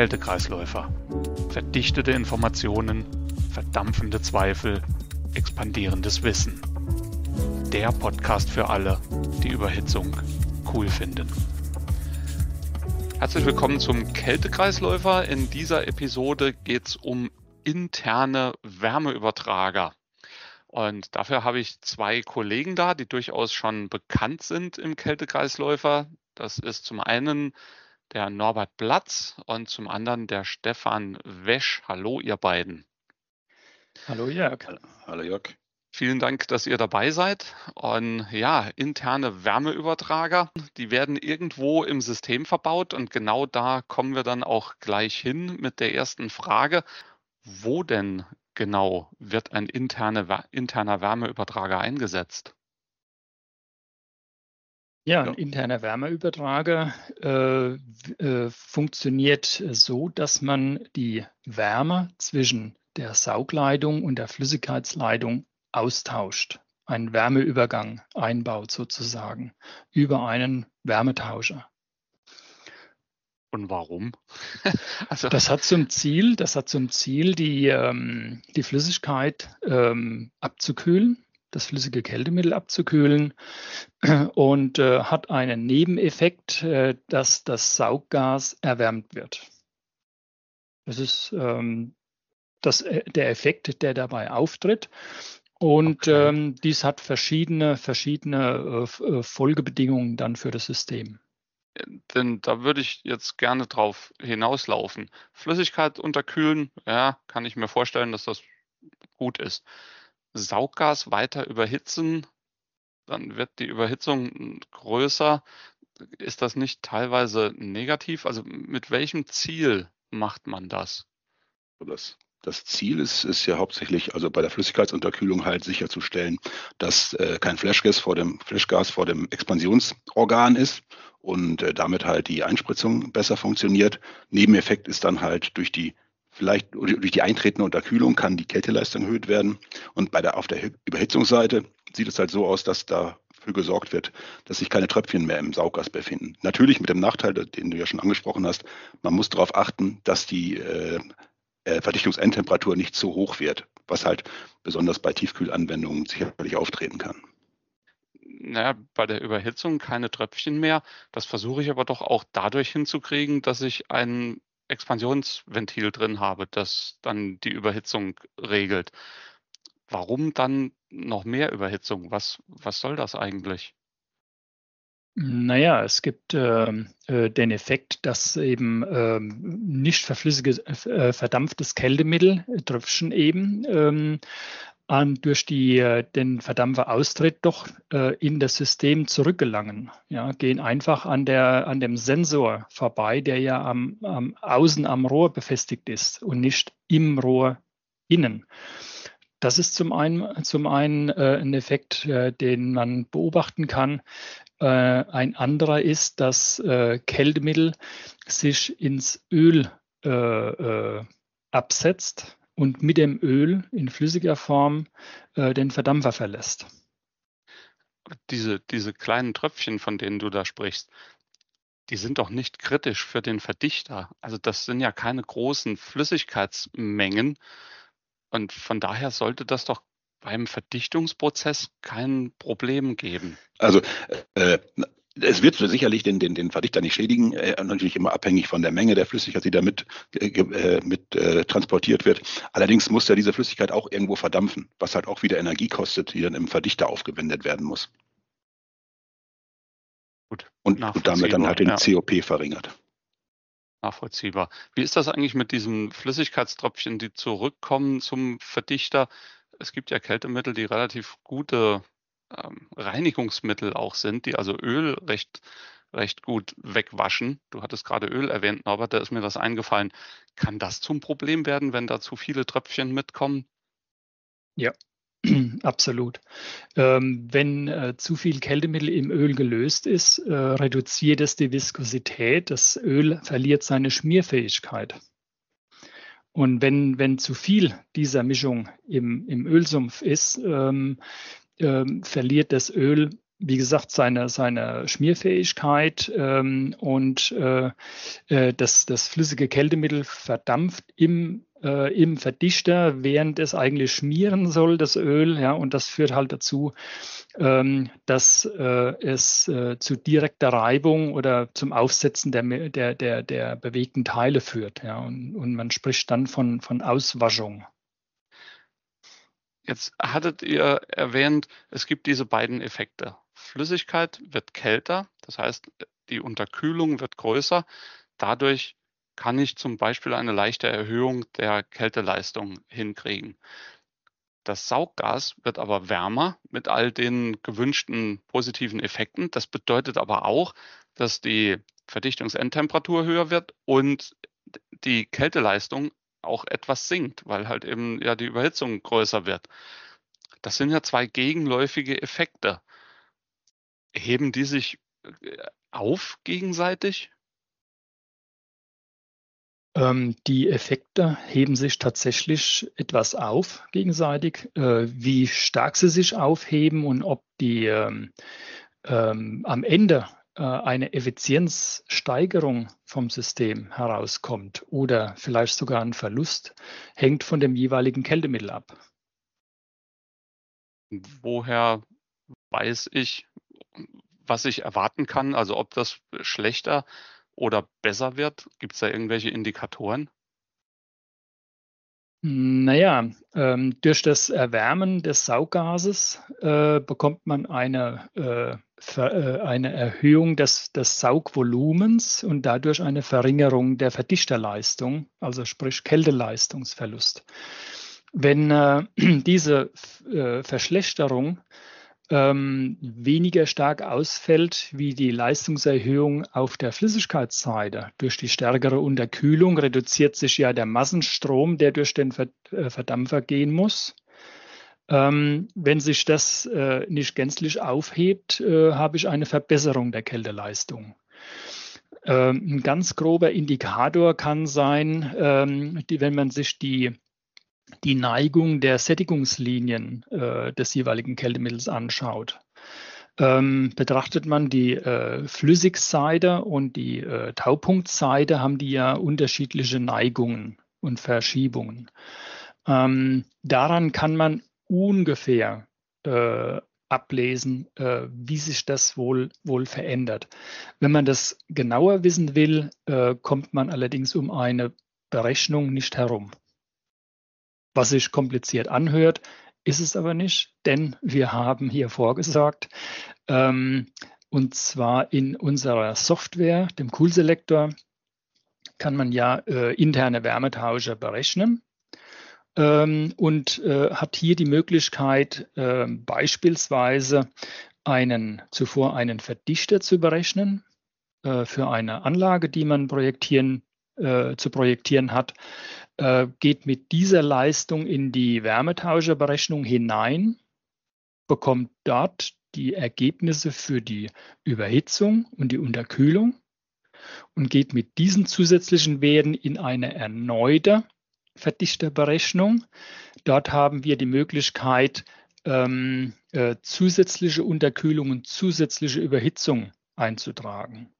Kältekreisläufer. Verdichtete Informationen, verdampfende Zweifel, expandierendes Wissen. Der Podcast für alle, die Überhitzung cool finden. Herzlich willkommen zum Kältekreisläufer. In dieser Episode geht es um interne Wärmeübertrager. Und dafür habe ich zwei Kollegen da, die durchaus schon bekannt sind im Kältekreisläufer. Das ist zum einen der Norbert Platz und zum anderen der Stefan Wesch. Hallo, ihr beiden. Hallo, Jörg. Hallo, Jörg. Vielen Dank, dass ihr dabei seid. Und ja, interne Wärmeübertrager, die werden irgendwo im System verbaut und genau da kommen wir dann auch gleich hin mit der ersten Frage. Wo denn genau wird ein interne, interner Wärmeübertrager eingesetzt? Ja, ein interner Wärmeübertrager äh, äh, funktioniert so, dass man die Wärme zwischen der Saugleitung und der Flüssigkeitsleitung austauscht. Einen Wärmeübergang einbaut sozusagen über einen Wärmetauscher. Und warum? also das hat zum Ziel, das hat zum Ziel, die, ähm, die Flüssigkeit ähm, abzukühlen, das flüssige Kältemittel abzukühlen und äh, hat einen Nebeneffekt, äh, dass das Sauggas erwärmt wird. Das ist ähm, das, äh, der Effekt, der dabei auftritt. Und okay. ähm, dies hat verschiedene, verschiedene äh, äh Folgebedingungen dann für das System denn da würde ich jetzt gerne drauf hinauslaufen. Flüssigkeit unterkühlen, ja, kann ich mir vorstellen, dass das gut ist. Sauggas weiter überhitzen, dann wird die Überhitzung größer. Ist das nicht teilweise negativ? Also mit welchem Ziel macht man das? Das das Ziel ist, ist ja hauptsächlich, also bei der Flüssigkeitsunterkühlung halt sicherzustellen, dass äh, kein Flashgas vor dem Flashgas vor dem Expansionsorgan ist und äh, damit halt die Einspritzung besser funktioniert. Nebeneffekt ist dann halt durch die vielleicht durch die eintretende Unterkühlung kann die Kälteleistung erhöht werden und bei der auf der Überhitzungsseite sieht es halt so aus, dass dafür gesorgt wird, dass sich keine Tröpfchen mehr im Sauggas befinden. Natürlich mit dem Nachteil, den du ja schon angesprochen hast, man muss darauf achten, dass die äh, äh, Verdichtungsendtemperatur nicht zu hoch wird, was halt besonders bei Tiefkühlanwendungen sicherlich auftreten kann. Naja, bei der Überhitzung keine Tröpfchen mehr. Das versuche ich aber doch auch dadurch hinzukriegen, dass ich ein Expansionsventil drin habe, das dann die Überhitzung regelt. Warum dann noch mehr Überhitzung? Was, was soll das eigentlich? Naja, es gibt ähm, äh, den Effekt, dass eben äh, nicht verflüssige, äh, verdampftes Kältemittel, äh, Tröpfchen eben, ähm, durch die, äh, den Verdampferaustritt doch äh, in das System zurückgelangen. Ja, gehen einfach an, der, an dem Sensor vorbei, der ja am, am außen am Rohr befestigt ist und nicht im Rohr innen. Das ist zum einen, zum einen äh, ein Effekt, äh, den man beobachten kann. Äh, ein anderer ist, dass äh, Kältemittel sich ins Öl absetzt und mit dem Öl in flüssiger Form den Verdampfer verlässt. Diese, diese kleinen Tröpfchen, von denen du da sprichst, die sind doch nicht kritisch für den Verdichter. Also das sind ja keine großen Flüssigkeitsmengen. Und von daher sollte das doch beim Verdichtungsprozess kein Problem geben. Also äh, es wird sicherlich den, den, den Verdichter nicht schädigen, äh, natürlich immer abhängig von der Menge der Flüssigkeit, die damit äh, äh, mit äh, transportiert wird. Allerdings muss ja diese Flüssigkeit auch irgendwo verdampfen, was halt auch wieder Energie kostet, die dann im Verdichter aufgewendet werden muss. Gut. Und, und damit dann halt den ja. COP verringert. Nachvollziehbar. Wie ist das eigentlich mit diesen Flüssigkeitströpfchen, die zurückkommen zum Verdichter? es gibt ja Kältemittel, die relativ gute ähm, Reinigungsmittel auch sind, die also Öl recht, recht gut wegwaschen. Du hattest gerade Öl erwähnt, Norbert, da ist mir das eingefallen. Kann das zum Problem werden, wenn da zu viele Tröpfchen mitkommen? Ja, Absolut. Ähm, wenn äh, zu viel Kältemittel im Öl gelöst ist, äh, reduziert es die Viskosität. Das Öl verliert seine Schmierfähigkeit. Und wenn, wenn zu viel dieser Mischung im, im Ölsumpf ist, ähm, ähm, verliert das Öl wie gesagt, seine, seine Schmierfähigkeit ähm, und äh, äh, das, das flüssige Kältemittel verdampft im, äh, im Verdichter, während es eigentlich schmieren soll, das Öl. Ja, und das führt halt dazu, ähm, dass äh, es äh, zu direkter Reibung oder zum Aufsetzen der, der, der, der bewegten Teile führt. Ja, und, und man spricht dann von, von Auswaschung. Jetzt hattet ihr erwähnt, es gibt diese beiden Effekte. Flüssigkeit wird kälter, das heißt, die Unterkühlung wird größer. Dadurch kann ich zum Beispiel eine leichte Erhöhung der Kälteleistung hinkriegen. Das Sauggas wird aber wärmer mit all den gewünschten positiven Effekten. Das bedeutet aber auch, dass die Verdichtungsendtemperatur höher wird und die Kälteleistung auch etwas sinkt, weil halt eben ja die Überhitzung größer wird. Das sind ja zwei gegenläufige Effekte. Heben die sich äh, auf gegenseitig? Ähm, die Effekte heben sich tatsächlich etwas auf gegenseitig. Äh, wie stark sie sich aufheben und ob die ähm, ähm, am Ende eine Effizienzsteigerung vom System herauskommt oder vielleicht sogar ein Verlust, hängt von dem jeweiligen Kältemittel ab. Woher weiß ich, was ich erwarten kann? Also ob das schlechter oder besser wird? Gibt es da irgendwelche Indikatoren? Naja, ähm, durch das Erwärmen des Sauggases äh, bekommt man eine, äh, äh, eine Erhöhung des, des Saugvolumens und dadurch eine Verringerung der Verdichterleistung, also sprich Kälteleistungsverlust. Wenn äh, diese äh, Verschlechterung ähm, weniger stark ausfällt wie die Leistungserhöhung auf der Flüssigkeitsseite. Durch die stärkere Unterkühlung reduziert sich ja der Massenstrom, der durch den äh, Verdampfer gehen muss. Ähm, wenn sich das äh, nicht gänzlich aufhebt, äh, habe ich eine Verbesserung der Kälteleistung. Ähm, ein ganz grober Indikator kann sein, ähm, die, wenn man sich die die Neigung der Sättigungslinien äh, des jeweiligen Kältemittels anschaut. Ähm, betrachtet man die äh, Flüssigseite und die äh, Taupunktseite, haben die ja unterschiedliche Neigungen und Verschiebungen. Ähm, daran kann man ungefähr äh, ablesen, äh, wie sich das wohl, wohl verändert. Wenn man das genauer wissen will, äh, kommt man allerdings um eine Berechnung nicht herum was sich kompliziert anhört, ist es aber nicht, denn wir haben hier vorgesorgt, ähm, und zwar in unserer Software, dem Cool Selector, kann man ja äh, interne Wärmetauscher berechnen ähm, und äh, hat hier die Möglichkeit, äh, beispielsweise einen, zuvor einen Verdichter zu berechnen äh, für eine Anlage, die man projektieren, äh, zu projektieren hat. Äh, geht mit dieser Leistung in die Wärmetauscherberechnung hinein, bekommt dort die Ergebnisse für die Überhitzung und die Unterkühlung und geht mit diesen zusätzlichen Werten in eine erneute Verdichterberechnung. Dort haben wir die Möglichkeit, ähm, äh, zusätzliche Unterkühlung und zusätzliche Überhitzung einzutragen.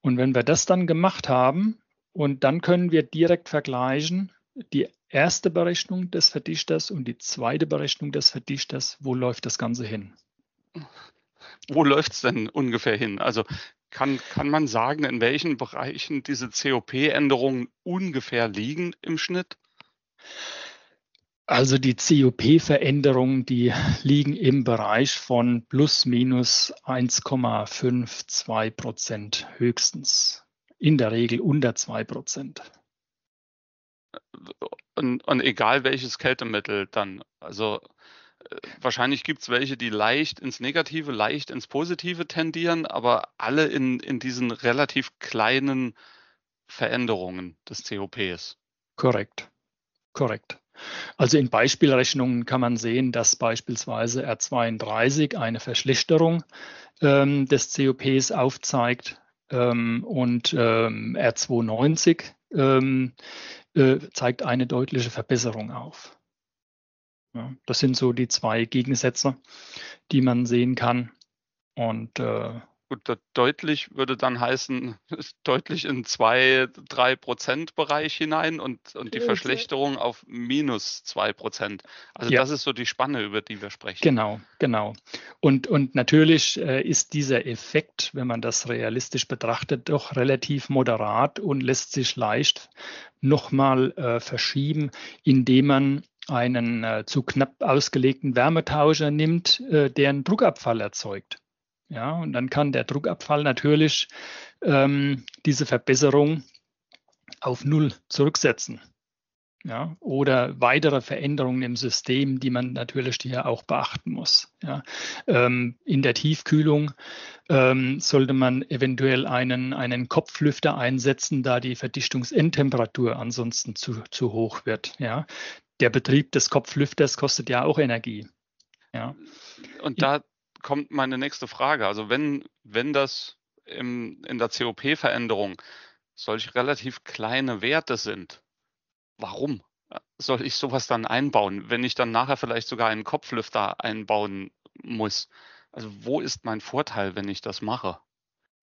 Und wenn wir das dann gemacht haben, und dann können wir direkt vergleichen die erste Berechnung des Verdichters und die zweite Berechnung des Verdichters. Wo läuft das Ganze hin? Wo läuft es denn ungefähr hin? Also kann, kann man sagen, in welchen Bereichen diese COP-Änderungen ungefähr liegen im Schnitt? Also die COP-Veränderungen, die liegen im Bereich von plus minus 1,52 Prozent höchstens in der Regel unter 2 Prozent. Und, und, egal welches Kältemittel dann. Also wahrscheinlich gibt es welche, die leicht ins Negative, leicht ins Positive tendieren, aber alle in, in diesen relativ kleinen Veränderungen des COPs. Korrekt. Korrekt. Also in Beispielrechnungen kann man sehen, dass beispielsweise R32 eine Verschlechterung ähm, des COPs aufzeigt ähm, und ähm, R290 ähm, äh, zeigt eine deutliche Verbesserung auf. Ja, das sind so die zwei Gegensätze, die man sehen kann. Und äh, Gut, deutlich würde dann heißen, deutlich in zwei, drei Prozent Bereich hinein und, und die Verschlechterung auf minus zwei Prozent. Also ja. das ist so die Spanne, über die wir sprechen. Genau, genau. Und, und natürlich äh, ist dieser Effekt, wenn man das realistisch betrachtet, doch relativ moderat und lässt sich leicht nochmal äh, verschieben, indem man einen äh, zu knapp ausgelegten Wärmetauscher nimmt, äh, der einen Druckabfall erzeugt. Ja, und dann kann der Druckabfall natürlich ähm, diese Verbesserung auf Null zurücksetzen. Ja, oder weitere Veränderungen im System, die man natürlich hier auch beachten muss. Ja, ähm, in der Tiefkühlung ähm, sollte man eventuell einen, einen Kopflüfter einsetzen, da die Verdichtungsendtemperatur ansonsten zu, zu hoch wird. Ja, der Betrieb des Kopflüfters kostet ja auch Energie. Ja. Und da kommt meine nächste Frage. Also wenn, wenn das im, in der COP-Veränderung solch relativ kleine Werte sind, warum soll ich sowas dann einbauen, wenn ich dann nachher vielleicht sogar einen Kopflüfter einbauen muss? Also wo ist mein Vorteil, wenn ich das mache?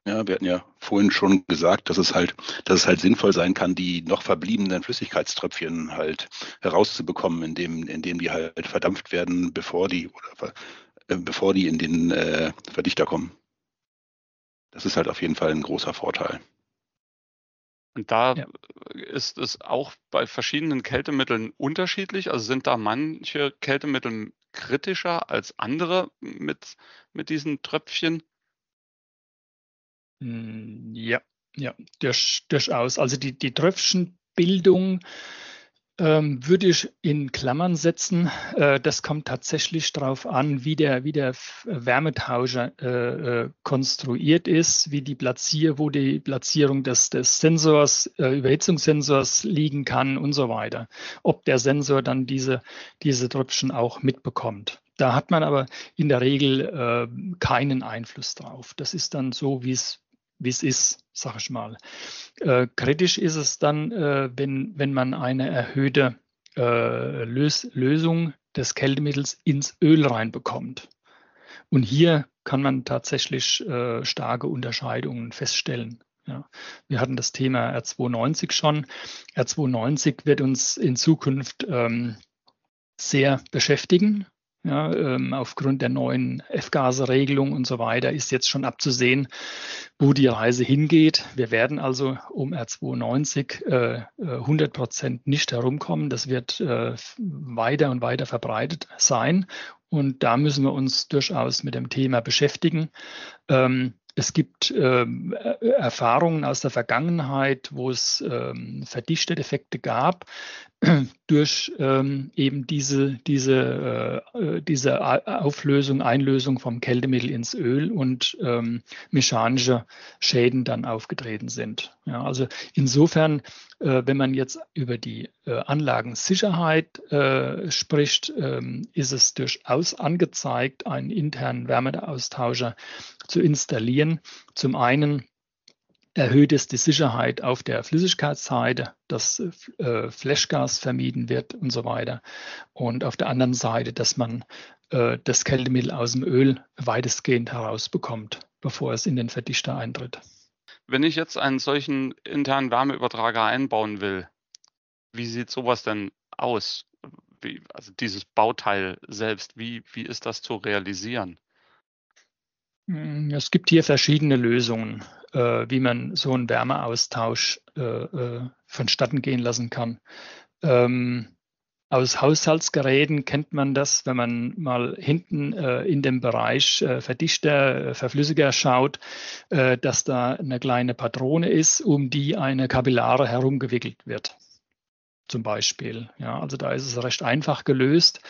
Ja, wir hatten ja vorhin schon gesagt, dass es halt, dass es halt sinnvoll sein kann, die noch verbliebenen Flüssigkeitströpfchen halt herauszubekommen, indem, indem die halt verdampft werden, bevor die oder äh, bevor die in den äh, Verdichter kommen. Das ist halt auf jeden Fall ein großer Vorteil. Und da ja. ist es auch bei verschiedenen Kältemitteln unterschiedlich. Also sind da manche Kältemittel kritischer als andere mit, mit diesen Tröpfchen? Hm, ja, ja, durchaus. Also die, die Tröpfchenbildung ähm, würde ich in Klammern setzen. Äh, das kommt tatsächlich darauf an, wie der, wie der Wärmetauscher äh, äh, konstruiert ist, wie die Platzier, wo die Platzierung des, des Sensors, äh, Überhitzungssensors liegen kann und so weiter. Ob der Sensor dann diese, diese Tröpfchen auch mitbekommt. Da hat man aber in der Regel äh, keinen Einfluss drauf. Das ist dann so, wie es wie es ist, sag ich mal. Äh, kritisch ist es dann, äh, wenn, wenn man eine erhöhte äh, Lös Lösung des Kältemittels ins Öl reinbekommt. Und hier kann man tatsächlich äh, starke Unterscheidungen feststellen. Ja. Wir hatten das Thema R290 schon. R290 wird uns in Zukunft ähm, sehr beschäftigen. Ja, ähm, aufgrund der neuen F-Gase-Regelung und so weiter ist jetzt schon abzusehen, wo die Reise hingeht. Wir werden also um R92 äh, 100 Prozent nicht herumkommen. Das wird äh, weiter und weiter verbreitet sein. Und da müssen wir uns durchaus mit dem Thema beschäftigen. Ähm, es gibt ähm, Erfahrungen aus der Vergangenheit, wo es ähm, Verdichtedeffekte gab durch ähm, eben diese, diese, äh, diese Auflösung, Einlösung vom Kältemittel ins Öl und ähm, mechanische Schäden dann aufgetreten sind. Ja, also insofern, äh, wenn man jetzt über die äh, Anlagensicherheit äh, spricht, ähm, ist es durchaus angezeigt, einen internen Wärmeaustauscher zu installieren. Zum einen erhöht es die Sicherheit auf der Flüssigkeitsseite, dass äh, Flashgas vermieden wird und so weiter. Und auf der anderen Seite, dass man äh, das Kältemittel aus dem Öl weitestgehend herausbekommt, bevor es in den Verdichter eintritt. Wenn ich jetzt einen solchen internen Wärmeübertrager einbauen will, wie sieht sowas denn aus? Wie, also dieses Bauteil selbst, wie, wie ist das zu realisieren? Hm, es gibt hier verschiedene Lösungen, äh, wie man so einen Wärmeaustausch äh, äh, vonstatten gehen lassen kann. Ähm, aus Haushaltsgeräten kennt man das, wenn man mal hinten äh, in dem Bereich äh, Verdichter, äh, Verflüssiger schaut, äh, dass da eine kleine Patrone ist, um die eine Kapillare herumgewickelt wird zum Beispiel. Ja, also da ist es recht einfach gelöst.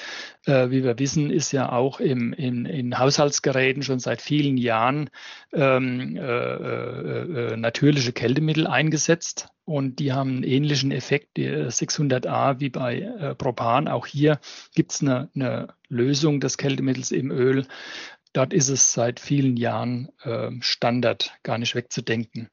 Äh, wie wir wissen, ist ja auch im, in, in Haushaltsgeräten schon seit vielen Jahren ähm, äh, äh, äh natürliche Kältemittel eingesetzt und die haben einen ähnlichen Effekt, die 600a wie bei äh, Propan. Auch hier gibt es eine, eine, Lösung des Kältemittels im Öl. Dort ist es seit vielen Jahren äh, Standard, gar nicht wegzudenken.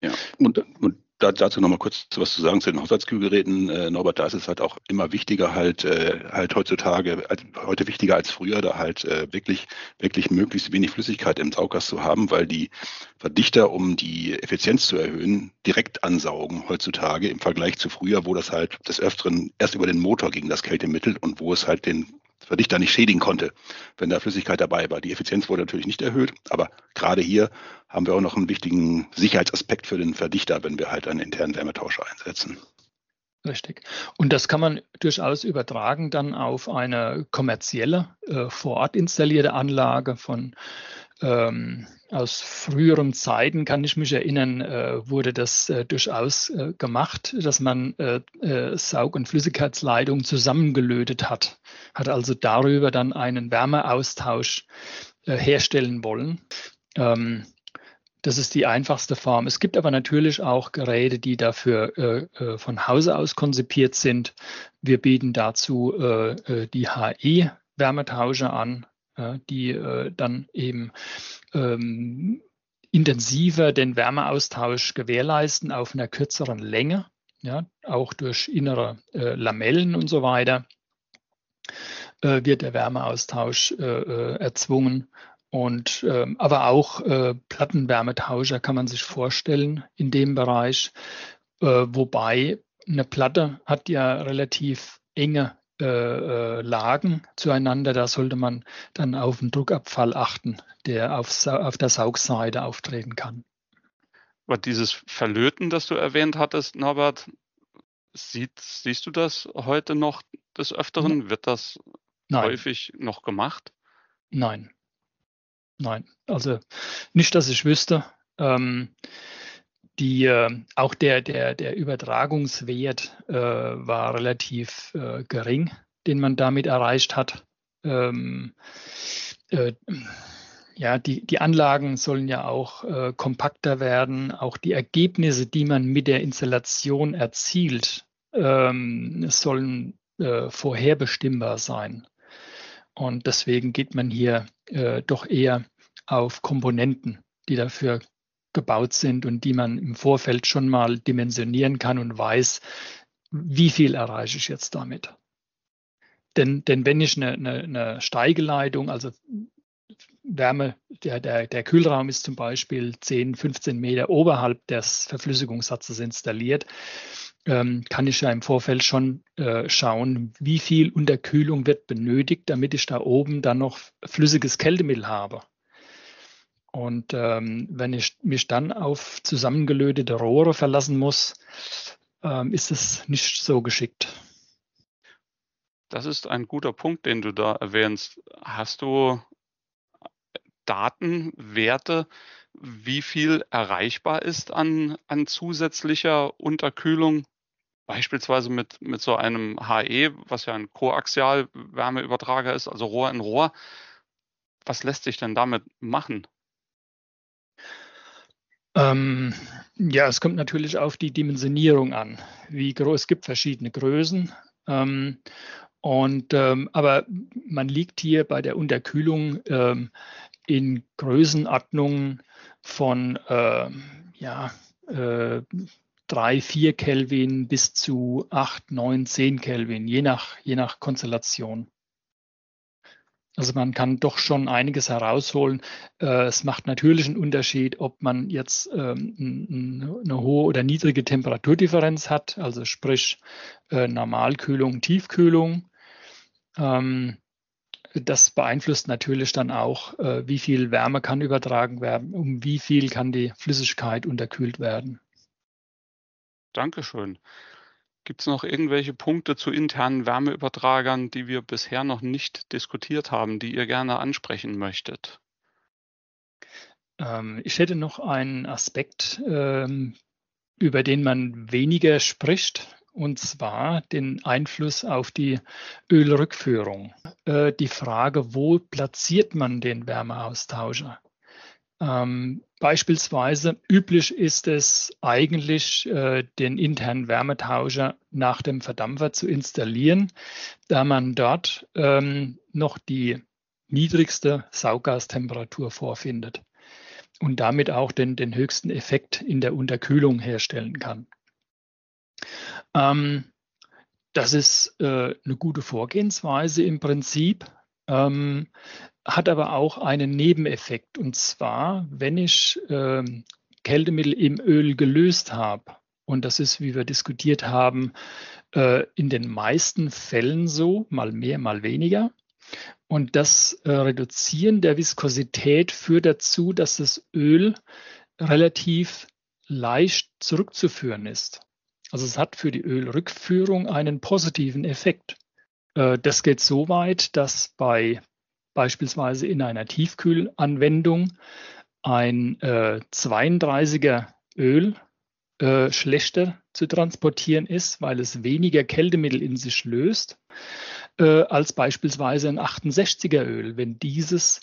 Ja, und, und da, dazu nochmal kurz was zu sagen zu den Haushaltskühlgeräten, äh, Norbert, da ist es halt auch immer wichtiger, halt, äh, halt heutzutage, also heute wichtiger als früher, da halt äh, wirklich, wirklich möglichst wenig Flüssigkeit im Sauggas zu haben, weil die Verdichter, um die Effizienz zu erhöhen, direkt ansaugen heutzutage im Vergleich zu früher, wo das halt des Öfteren erst über den Motor ging, das Kältemittel, und wo es halt den Verdichter nicht schädigen konnte, wenn da Flüssigkeit dabei war. Die Effizienz wurde natürlich nicht erhöht, aber gerade hier haben wir auch noch einen wichtigen Sicherheitsaspekt für den Verdichter, wenn wir halt einen internen Wärmetauscher einsetzen. Richtig. Und das kann man durchaus übertragen dann auf eine kommerzielle, äh, vor Ort installierte Anlage von ähm, aus früheren Zeiten kann ich mich erinnern, äh, wurde das äh, durchaus äh, gemacht, dass man äh, äh, Saug- und Flüssigkeitsleitungen zusammengelötet hat, hat also darüber dann einen Wärmeaustausch äh, herstellen wollen. Ähm, das ist die einfachste Form. Es gibt aber natürlich auch Geräte, die dafür von Hause aus konzipiert sind. Wir bieten dazu die HE-Wärmetauscher an, ja, die äh, dann eben ähm, intensiver den Wärmeaustausch gewährleisten auf einer kürzeren Länge, ja, auch durch innere äh, Lamellen und so weiter äh, wird der Wärmeaustausch äh, äh, erzwungen. Und ähm, aber auch äh, Plattenwärmetauscher kann man sich vorstellen in dem Bereich, wobei eine Platte hat ja relativ enge äh, äh, Lagen zueinander, da sollte man dann auf den Druckabfall achten, der auf, auf der Saugseite auftreten kann. Aber dieses Verlöten, das du erwähnt hattest, Norbert, sieht, siehst du das heute noch des Öfteren? Wird das Nein. häufig noch gemacht? Nein. Nein. Also nicht, dass ich wüsste. Ähm, die, äh, auch der, der, der Übertragungswert äh, war relativ äh, gering, den man damit erreicht hat. Ähm, äh, ja, die, die Anlagen sollen ja auch äh, kompakter werden. Auch die Ergebnisse, die man mit der Installation erzielt, ähm, sollen äh, vorherbestimmbar sein. Und deswegen geht man hier doch eher auf Komponenten, die dafür gebaut sind und die man im Vorfeld schon mal dimensionieren kann und weiß, wie viel erreiche ich jetzt damit. Denn, denn wenn ich eine, eine, eine Steigeleitung, also Wärme, der, der, der Kühlraum ist zum Beispiel 10, 15 Meter oberhalb des Verflüssigungssatzes installiert, ähm, kann ich ja im Vorfeld schon äh, schauen, wie viel Unterkühlung wird benötigt, damit ich da oben dann noch flüssiges Kältemittel habe. Und ähm, wenn ich mich dann auf zusammengelötete Rohre verlassen muss, ähm, ist es nicht so geschickt. Das ist ein guter Punkt, den du da erwähnst. Hast du Daten, Werte, wie viel erreichbar ist an, an zusätzlicher Unterkühlung? Beispielsweise mit, mit so einem HE, was ja ein Koaxial-Wärmeübertrager ist, also Rohr in Rohr. Was lässt sich denn damit machen? Ähm, ja, es kommt natürlich auf die Dimensionierung an. Wie groß, es gibt verschiedene Größen. Ähm, und, ähm, aber man liegt hier bei der Unterkühlung ähm, in Größenordnungen von äh, ja, äh, 3, 4 Kelvin bis zu 8, 9, 10 Kelvin, je nach, je nach Konstellation. Also man kann doch schon einiges herausholen. Äh, es macht natürlich einen Unterschied, ob man jetzt ähm, eine hohe oder niedrige Temperaturdifferenz hat, also sprich äh, Normalkühlung, Tiefkühlung. Ähm, das beeinflusst natürlich dann auch, äh, wie viel Wärme kann übertragen werden, um wie viel kann die Flüssigkeit unterkühlt werden. Dankeschön. Gibt es noch irgendwelche Punkte zu internen Wärmeübertragern, die wir bisher noch nicht diskutiert haben, die ihr gerne ansprechen möchtet? Ähm, ich hätte noch einen Aspekt, ähm, über den man weniger spricht, und zwar den Einfluss auf die Ölrückführung. Äh, die Frage, wo platziert man den Wärmeaustauscher? Ähm, beispielsweise üblich ist es eigentlich, äh, den internen Wärmetauscher nach dem Verdampfer zu installieren, da man dort ähm, noch die niedrigste Sauggastemperatur vorfindet. und damit auch den, den höchsten Effekt in der Unterkühlung herstellen kann. Ähm, das ist äh, eine gute Vorgehensweise im Prinzip, ähm, hat aber auch einen Nebeneffekt. Und zwar, wenn ich äh, Kältemittel im Öl gelöst habe, und das ist, wie wir diskutiert haben, äh, in den meisten Fällen so, mal mehr, mal weniger. Und das äh, Reduzieren der Viskosität führt dazu, dass das Öl relativ leicht zurückzuführen ist. Also es hat für die Ölrückführung einen positiven Effekt. Äh, das geht so weit, dass bei beispielsweise in einer Tiefkühlanwendung ein 32er äh, Öl äh, schlechter zu transportieren ist, weil es weniger Kältemittel in sich löst, als beispielsweise ein 68er Öl, wenn dieses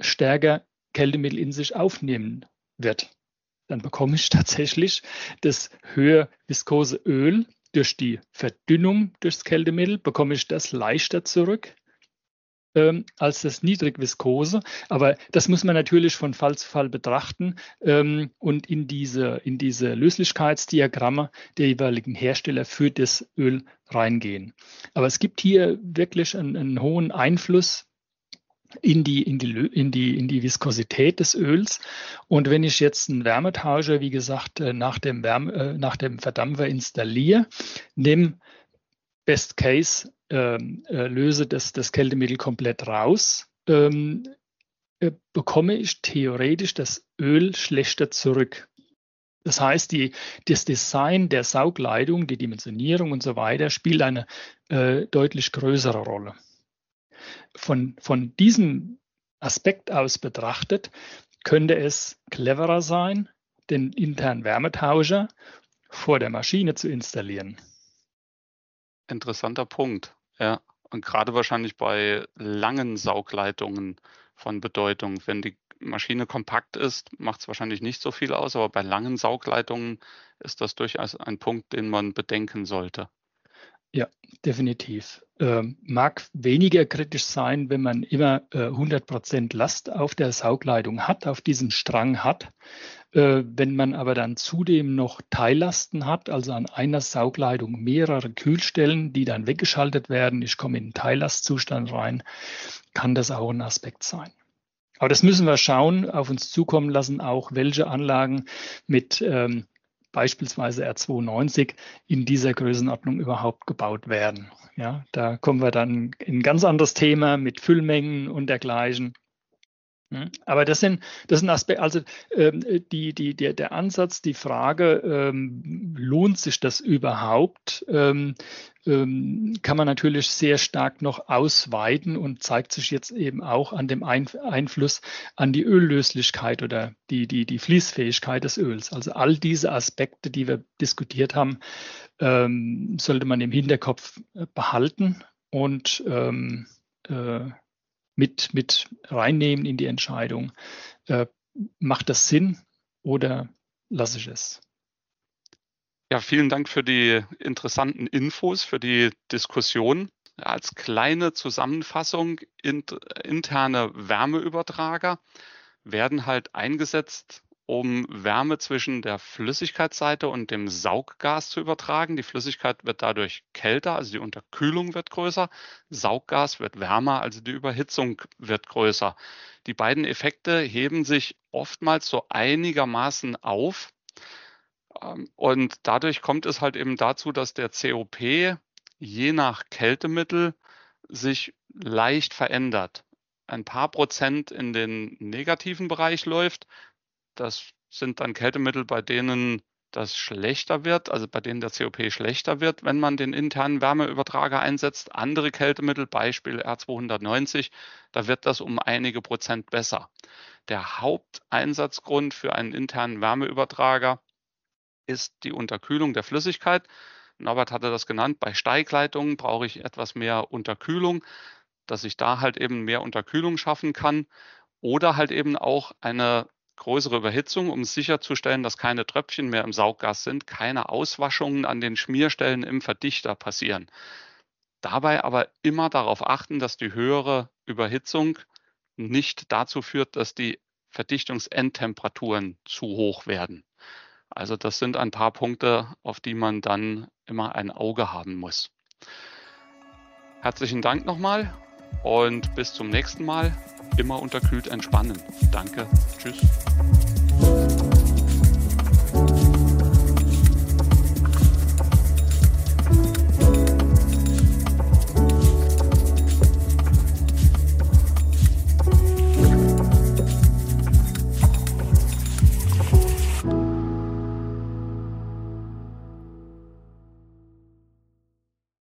stärker Kältemittel in sich aufnehmen wird. Dann bekomme ich tatsächlich das höher viskose Öl durch die Verdünnung durchs Kältemittel, bekomme ich das leichter zurück ähm, als das Niedrigviskose. Aber das muss man natürlich von Fall zu Fall betrachten ähm, und in diese, in diese Löslichkeitsdiagramme der jeweiligen Hersteller für das Öl reingehen. Aber es gibt hier wirklich einen, einen hohen Einfluss in die, in, die, in, die, in die Viskosität des Öls. Und wenn ich jetzt einen Wärmetauscher, wie gesagt, äh, nach dem, Wärme, äh, nach dem Verdampfer installiere, nehme Best Case, ähm, äh, löse das, das Kältemittel komplett raus, ähm, äh, bekomme ich theoretisch das Öl schlechter zurück. Das heißt, die, das Design der Saugleitung, die Dimensionierung und so weiter spielt eine äh, deutlich größere Rolle von, von diesem Aspekt aus betrachtet, könnte es cleverer sein, den internen Wärmetauscher vor der Maschine zu installieren. Interessanter Punkt, ja. Und gerade wahrscheinlich bei langen Saugleitungen von Bedeutung. Wenn die Maschine kompakt ist, macht es wahrscheinlich nicht so viel aus, aber bei langen Saugleitungen ist das durchaus ein Punkt, den man bedenken sollte. Ja, definitiv. Ähm, mag weniger kritisch sein, wenn man immer äh, 100% Last auf der Saugleitung hat, auf diesem Strang hat. Äh, wenn man aber dann zudem noch Teillasten hat, also an einer Saugleitung mehrere Kühlstellen, die dann weggeschaltet werden, ich komme in einen Teillastzustand rein, kann das auch ein Aspekt sein. Aber das müssen wir schauen, auf uns zukommen lassen, auch welche Anlagen mit ähm, beispielsweise R290 in dieser Größenordnung überhaupt gebaut werden. Ja, da kommen wir dann in ein ganz anderes Thema mit Füllmengen und dergleichen. Hm? Aber das sind, das sind Aspekte, also ähm, die, die, der, der Ansatz, die Frage, ähm, lohnt sich das überhaupt, ähm, ähm, kann man natürlich sehr stark noch ausweiten und zeigt sich jetzt eben auch an dem Ein Einfluss an die Öllöslichkeit oder die, die, die Fließfähigkeit des Öls. Also all diese Aspekte, die wir diskutiert haben, ähm, sollte man im Hinterkopf behalten und ähm, äh, mit, mit reinnehmen in die Entscheidung. Äh, macht das Sinn oder lasse ich es? Ja, vielen Dank für die interessanten Infos, für die Diskussion. Als kleine Zusammenfassung, interne Wärmeübertrager werden halt eingesetzt, um Wärme zwischen der Flüssigkeitsseite und dem Sauggas zu übertragen. Die Flüssigkeit wird dadurch kälter, also die Unterkühlung wird größer. Sauggas wird wärmer, also die Überhitzung wird größer. Die beiden Effekte heben sich oftmals so einigermaßen auf. Ähm, und dadurch kommt es halt eben dazu, dass der COP je nach Kältemittel sich leicht verändert. Ein paar Prozent in den negativen Bereich läuft, das sind dann Kältemittel, bei denen das schlechter wird, also bei denen der COP schlechter wird, wenn man den internen Wärmeübertrager einsetzt. Andere Kältemittel, Beispiel R290, da wird das um einige Prozent besser. Der Haupteinsatzgrund für einen internen Wärmeübertrager ist die Unterkühlung der Flüssigkeit. Norbert hatte das genannt. Bei Steigleitungen brauche ich etwas mehr Unterkühlung, dass ich da halt eben mehr Unterkühlung schaffen kann oder halt eben auch eine größere Überhitzung, um sicherzustellen, dass keine Tröpfchen mehr im Sauggas sind, keine Auswaschungen an den Schmierstellen im Verdichter passieren. Dabei aber immer darauf achten, dass die höhere Überhitzung nicht dazu führt, dass die Verdichtungsendtemperaturen zu hoch werden. Also das sind ein paar Punkte, auf die man dann immer ein Auge haben muss. Herzlichen Dank nochmal und bis zum nächsten Mal. Immer unterkühlt entspannen. Danke. Tschüss.